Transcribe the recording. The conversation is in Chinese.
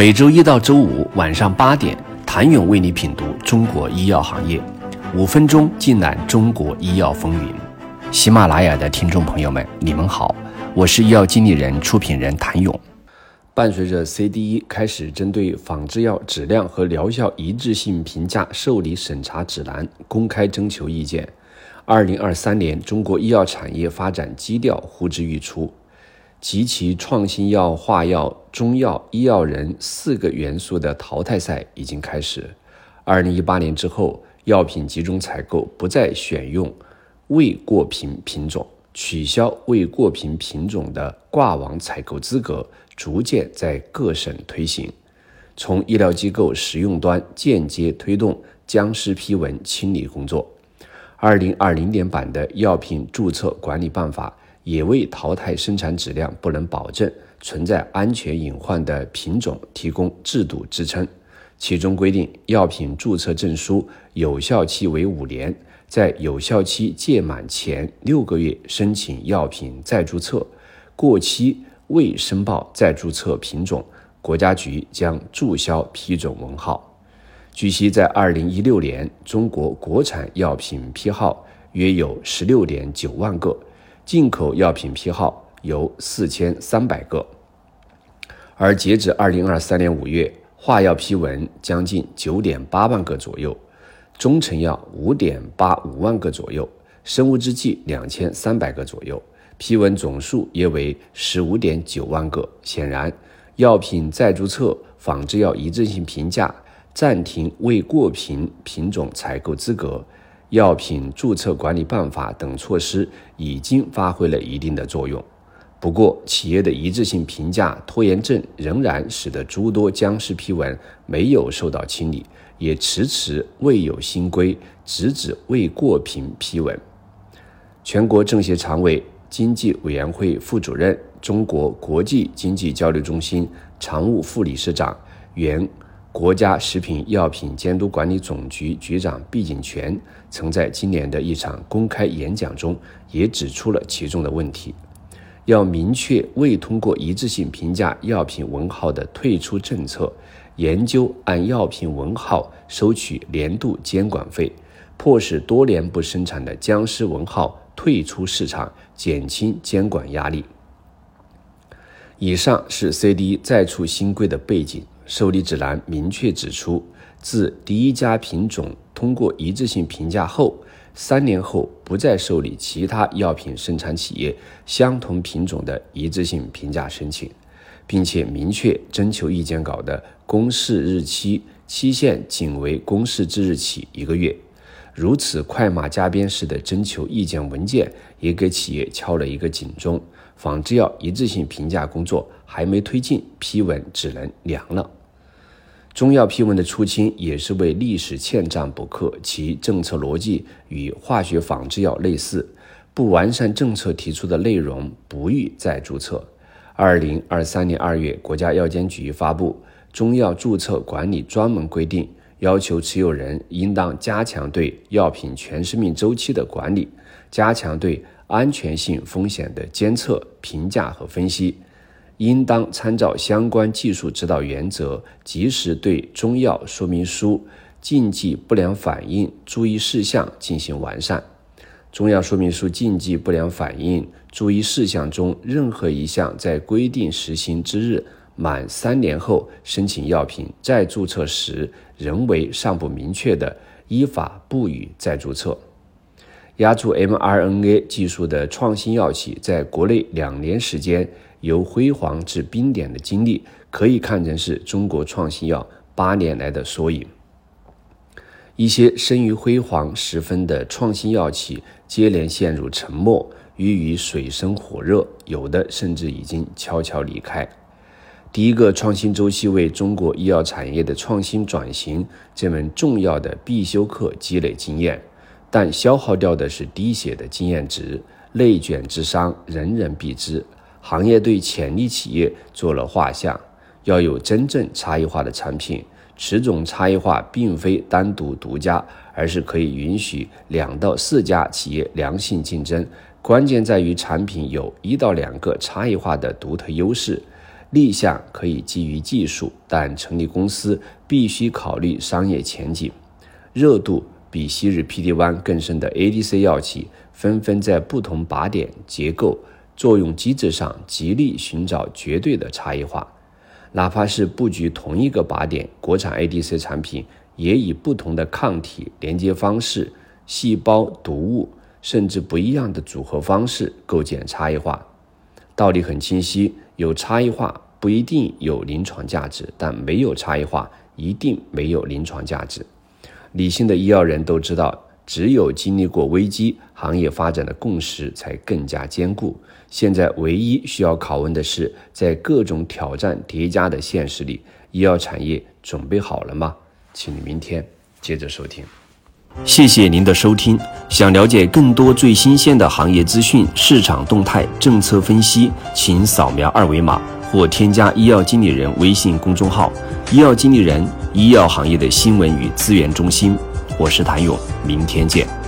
每周一到周五晚上八点，谭勇为你品读中国医药行业，五分钟尽览中国医药风云。喜马拉雅的听众朋友们，你们好，我是医药经理人、出品人谭勇。伴随着 CDE 开始针对仿制药质量和疗效一致性评价受理审查指南公开征求意见，二零二三年中国医药产业发展基调呼之欲出。及其创新药、化药、中药、医药人四个元素的淘汰赛已经开始。二零一八年之后，药品集中采购不再选用未过评品种，取消未过评品种的挂网采购资格，逐渐在各省推行。从医疗机构使用端间接推动僵尸批文清理工作。二零二零年版的药品注册管理办法。也为淘汰生产质量不能保证、存在安全隐患的品种提供制度支撑。其中规定，药品注册证书有效期为五年，在有效期届满前六个月申请药品再注册，过期未申报再注册品种，国家局将注销批准文号。据悉，在二零一六年，中国国产药品批号约有十六点九万个。进口药品批号有四千三百个，而截止二零二三年五月，化药批文将近九点八万个左右，中成药五点八五万个左右，生物制剂两千三百个左右，批文总数约为十五点九万个。显然，药品再注册、仿制药一致性评价、暂停未过评品种采购资格。药品注册管理办法等措施已经发挥了一定的作用，不过，企业的一致性评价拖延症仍然使得诸多僵尸批文没有受到清理，也迟迟未有新规直指未过评批文。全国政协常委、经济委员会副主任、中国国际经济交流中心常务副理事长、原。国家食品药品监督管理总局局长毕景全曾在今年的一场公开演讲中也指出了其中的问题：要明确未通过一致性评价药品文号的退出政策，研究按药品文号收取年度监管费，迫使多年不生产的僵尸文号退出市场，减轻监管压力。以上是 CDE 再出新规的背景。受理指南明确指出，自第一家品种通过一致性评价后，三年后不再受理其他药品生产企业相同品种的一致性评价申请，并且明确征求意见稿的公示日期期限仅为公示之日起一个月。如此快马加鞭式的征求意见文件，也给企业敲了一个警钟：仿制药一致性评价工作还没推进，批文只能凉了。中药批文的出清也是为历史欠账补课，其政策逻辑与化学仿制药类似，不完善政策提出的内容不予再注册。二零二三年二月，国家药监局发布《中药注册管理专门规定》，要求持有人应当加强对药品全生命周期的管理，加强对安全性风险的监测、评价和分析。应当参照相关技术指导原则，及时对中药说明书禁忌不良反应注意事项进行完善。中药说明书禁忌不良反应注意事项中任何一项在规定实行之日满三年后申请药品再注册时仍为尚不明确的，依法不予再注册。压铸 mRNA 技术的创新药企在国内两年时间。由辉煌至冰点的经历，可以看成是中国创新药八年来的缩影。一些生于辉煌时分的创新药企，接连陷入沉默，予以水深火热，有的甚至已经悄悄离开。第一个创新周期为中国医药产业的创新转型这门重要的必修课积累经验，但消耗掉的是滴血的经验值，内卷之伤人人必知。行业对潜力企业做了画像，要有真正差异化的产品。此种差异化并非单独独家，而是可以允许两到四家企业良性竞争。关键在于产品有一到两个差异化的独特优势，立项可以基于技术，但成立公司必须考虑商业前景。热度比昔日 PD One 更深的 ADC 药企，纷纷在不同靶点、结构、作用机制上极力寻找绝对的差异化。哪怕是布局同一个靶点，国产 ADC 产品也以不同的抗体连接方式、细胞毒物，甚至不一样的组合方式构建差异化。道理很清晰，有差异化不一定有临床价值，但没有差异化一定没有临床价值。理性的医药人都知道，只有经历过危机，行业发展的共识才更加坚固。现在唯一需要拷问的是，在各种挑战叠加的现实里，医药产业准备好了吗？请你明天接着收听。谢谢您的收听。想了解更多最新鲜的行业资讯、市场动态、政策分析，请扫描二维码或添加医药经理人微信公众号“医药经理人”——医药行业的新闻与资源中心。我是谭勇，明天见。